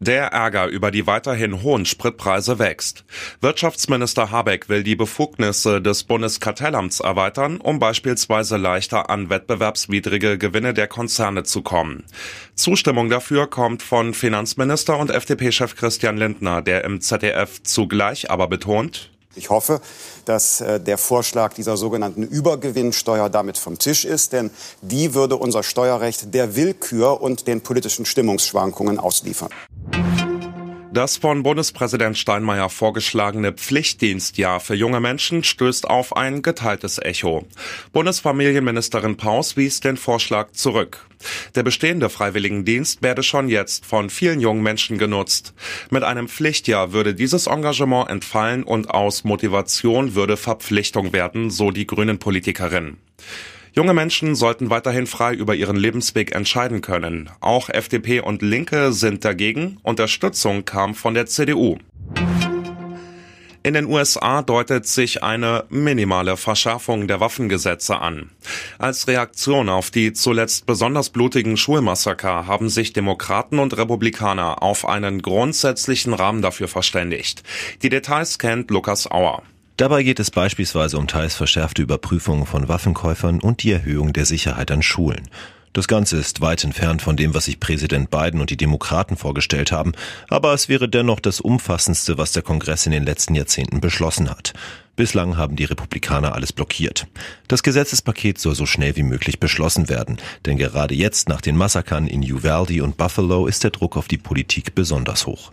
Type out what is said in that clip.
Der Ärger über die weiterhin hohen Spritpreise wächst. Wirtschaftsminister Habeck will die Befugnisse des Bundeskartellamts erweitern, um beispielsweise leichter an wettbewerbswidrige Gewinne der Konzerne zu kommen. Zustimmung dafür kommt von Finanzminister und FDP-Chef Christian Lindner, der im ZDF zugleich aber betont, ich hoffe, dass äh, der Vorschlag dieser sogenannten Übergewinnsteuer damit vom Tisch ist, denn die würde unser Steuerrecht der Willkür und den politischen Stimmungsschwankungen ausliefern. Das von Bundespräsident Steinmeier vorgeschlagene Pflichtdienstjahr für junge Menschen stößt auf ein geteiltes Echo. Bundesfamilienministerin Paus wies den Vorschlag zurück. Der bestehende Freiwilligendienst werde schon jetzt von vielen jungen Menschen genutzt. Mit einem Pflichtjahr würde dieses Engagement entfallen und aus Motivation würde Verpflichtung werden, so die Grünen Politikerin. Junge Menschen sollten weiterhin frei über ihren Lebensweg entscheiden können. Auch FDP und Linke sind dagegen. Unterstützung kam von der CDU. In den USA deutet sich eine minimale Verschärfung der Waffengesetze an. Als Reaktion auf die zuletzt besonders blutigen Schulmassaker haben sich Demokraten und Republikaner auf einen grundsätzlichen Rahmen dafür verständigt. Die Details kennt Lukas Auer. Dabei geht es beispielsweise um teils verschärfte Überprüfungen von Waffenkäufern und die Erhöhung der Sicherheit an Schulen. Das Ganze ist weit entfernt von dem, was sich Präsident Biden und die Demokraten vorgestellt haben, aber es wäre dennoch das umfassendste, was der Kongress in den letzten Jahrzehnten beschlossen hat. Bislang haben die Republikaner alles blockiert. Das Gesetzespaket soll so schnell wie möglich beschlossen werden, denn gerade jetzt nach den Massakern in Uvalde und Buffalo ist der Druck auf die Politik besonders hoch.